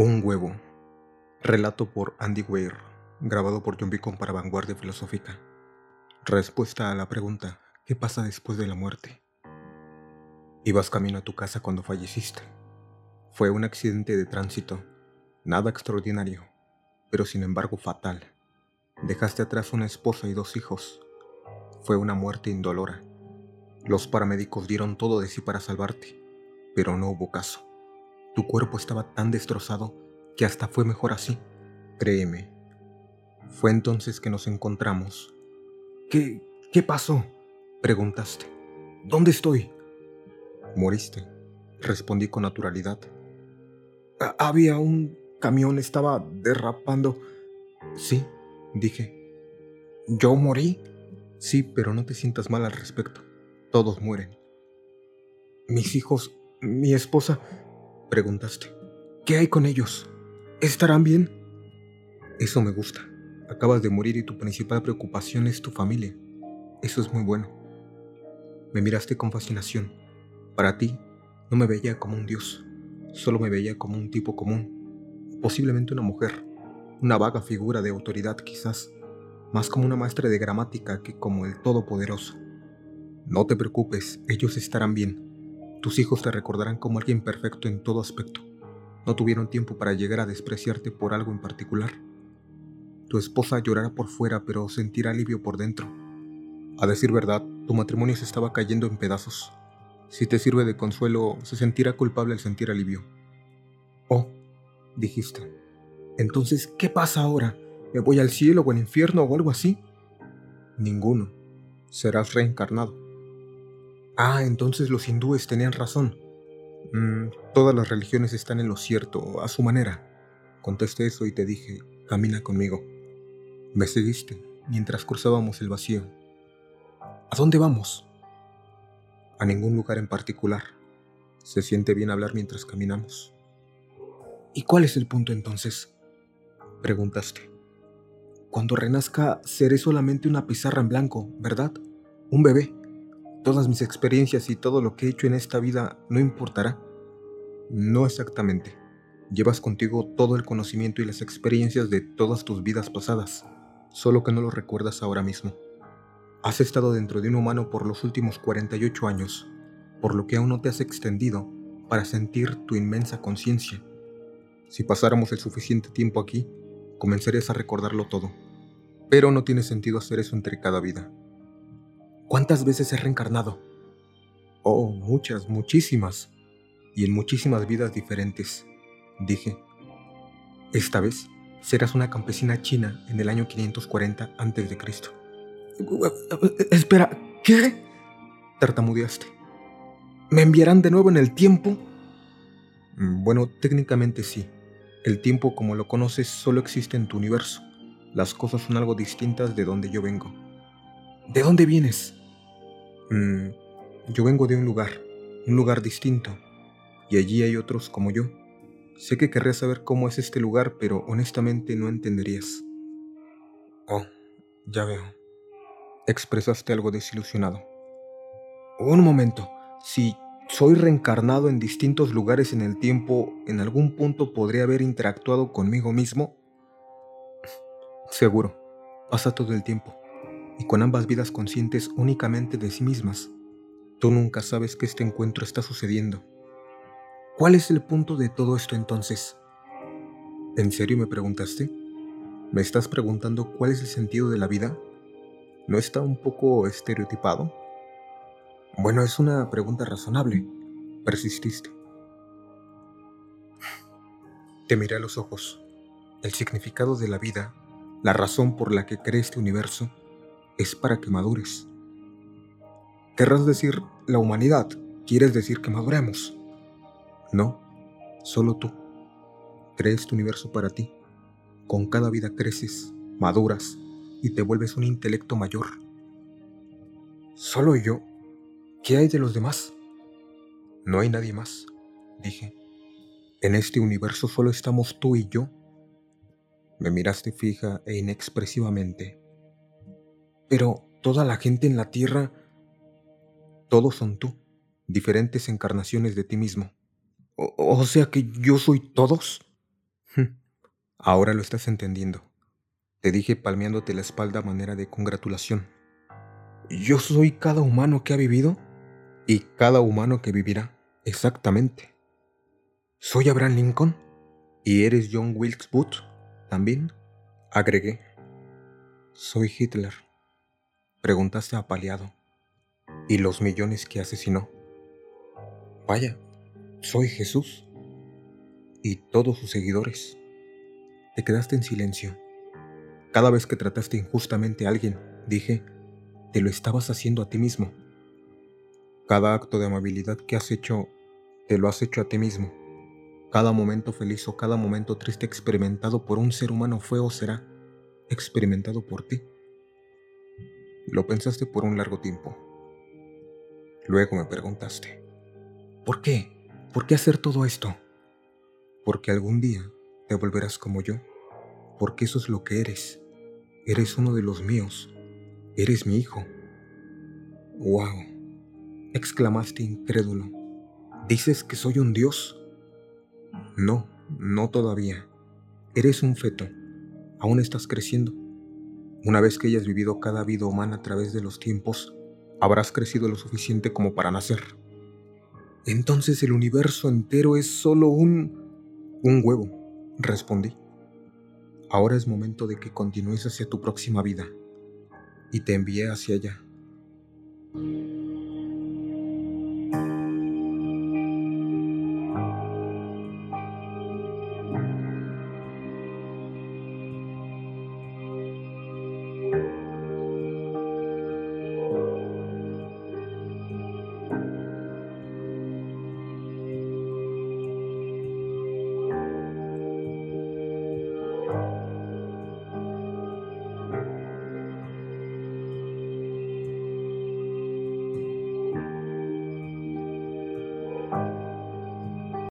Un huevo. Relato por Andy Weir, grabado por John Beacon para Vanguardia Filosófica. Respuesta a la pregunta, ¿qué pasa después de la muerte? Ibas camino a tu casa cuando falleciste. Fue un accidente de tránsito, nada extraordinario, pero sin embargo fatal. Dejaste atrás una esposa y dos hijos. Fue una muerte indolora. Los paramédicos dieron todo de sí para salvarte, pero no hubo caso. Tu cuerpo estaba tan destrozado que hasta fue mejor así. Créeme. Fue entonces que nos encontramos. ¿Qué, qué pasó? Preguntaste. ¿Dónde estoy? Moriste, respondí con naturalidad. Había un camión, estaba derrapando. Sí, dije. ¿Yo morí? Sí, pero no te sientas mal al respecto. Todos mueren. Mis hijos, mi esposa, Preguntaste. ¿Qué hay con ellos? ¿Estarán bien? Eso me gusta. Acabas de morir y tu principal preocupación es tu familia. Eso es muy bueno. Me miraste con fascinación. Para ti, no me veía como un dios. Solo me veía como un tipo común. Posiblemente una mujer. Una vaga figura de autoridad quizás. Más como una maestra de gramática que como el Todopoderoso. No te preocupes, ellos estarán bien. Tus hijos te recordarán como alguien perfecto en todo aspecto. No tuvieron tiempo para llegar a despreciarte por algo en particular. Tu esposa llorará por fuera, pero sentirá alivio por dentro. A decir verdad, tu matrimonio se estaba cayendo en pedazos. Si te sirve de consuelo, se sentirá culpable al sentir alivio. Oh, dijiste. Entonces, ¿qué pasa ahora? ¿Me voy al cielo o al infierno o algo así? Ninguno. Serás reencarnado. Ah, entonces los hindúes tenían razón. Mm, todas las religiones están en lo cierto, a su manera. Contesté eso y te dije, camina conmigo. Me seguiste mientras cruzábamos el vacío. ¿A dónde vamos? A ningún lugar en particular. Se siente bien hablar mientras caminamos. ¿Y cuál es el punto entonces? Preguntaste. Cuando renazca, seré solamente una pizarra en blanco, ¿verdad? Un bebé. Todas mis experiencias y todo lo que he hecho en esta vida no importará. No exactamente. Llevas contigo todo el conocimiento y las experiencias de todas tus vidas pasadas, solo que no lo recuerdas ahora mismo. Has estado dentro de un humano por los últimos 48 años, por lo que aún no te has extendido para sentir tu inmensa conciencia. Si pasáramos el suficiente tiempo aquí, comenzarías a recordarlo todo. Pero no tiene sentido hacer eso entre cada vida. ¿Cuántas veces he reencarnado? Oh, muchas, muchísimas. Y en muchísimas vidas diferentes. Dije. Esta vez serás una campesina china en el año 540 a.C. Espera, ¿qué? Tartamudeaste. ¿Me enviarán de nuevo en el tiempo? Bueno, técnicamente sí. El tiempo como lo conoces solo existe en tu universo. Las cosas son algo distintas de donde yo vengo. ¿De dónde vienes? Mm, yo vengo de un lugar, un lugar distinto, y allí hay otros como yo. Sé que querrías saber cómo es este lugar, pero honestamente no entenderías. Oh, ya veo. Expresaste algo desilusionado. Un momento, si soy reencarnado en distintos lugares en el tiempo, ¿en algún punto podría haber interactuado conmigo mismo? Seguro, pasa todo el tiempo y con ambas vidas conscientes únicamente de sí mismas. Tú nunca sabes que este encuentro está sucediendo. ¿Cuál es el punto de todo esto entonces? ¿En serio me preguntaste? ¿Me estás preguntando cuál es el sentido de la vida? ¿No está un poco estereotipado? Bueno, es una pregunta razonable. Persististe. Te miré a los ojos. El significado de la vida, la razón por la que cree este universo, es para que madures. Querrás decir la humanidad, quieres decir que maduremos. No, solo tú. Crees tu universo para ti. Con cada vida creces, maduras y te vuelves un intelecto mayor. ¿Solo yo? ¿Qué hay de los demás? No hay nadie más, dije. En este universo solo estamos tú y yo. Me miraste fija e inexpresivamente pero toda la gente en la tierra, todos son tú, diferentes encarnaciones de ti mismo. O, sea que yo soy todos. Ahora lo estás entendiendo. Te dije palmeándote la espalda a manera de congratulación. Yo soy cada humano que ha vivido y cada humano que vivirá. Exactamente. Soy Abraham Lincoln y eres John Wilkes Booth también. Agregué. Soy Hitler. Preguntaste apaleado. ¿Y los millones que asesinó? Vaya, soy Jesús. Y todos sus seguidores. Te quedaste en silencio. Cada vez que trataste injustamente a alguien, dije, te lo estabas haciendo a ti mismo. Cada acto de amabilidad que has hecho, te lo has hecho a ti mismo. Cada momento feliz o cada momento triste experimentado por un ser humano fue o será experimentado por ti. Lo pensaste por un largo tiempo. Luego me preguntaste, ¿por qué? ¿Por qué hacer todo esto? Porque algún día te volverás como yo porque eso es lo que eres. Eres uno de los míos. Eres mi hijo. ¡Wow! exclamaste incrédulo. ¿Dices que soy un dios? No, no todavía. Eres un feto. Aún estás creciendo. Una vez que hayas vivido cada vida humana a través de los tiempos, habrás crecido lo suficiente como para nacer. Entonces el universo entero es solo un... un huevo, respondí. Ahora es momento de que continúes hacia tu próxima vida y te envíe hacia allá.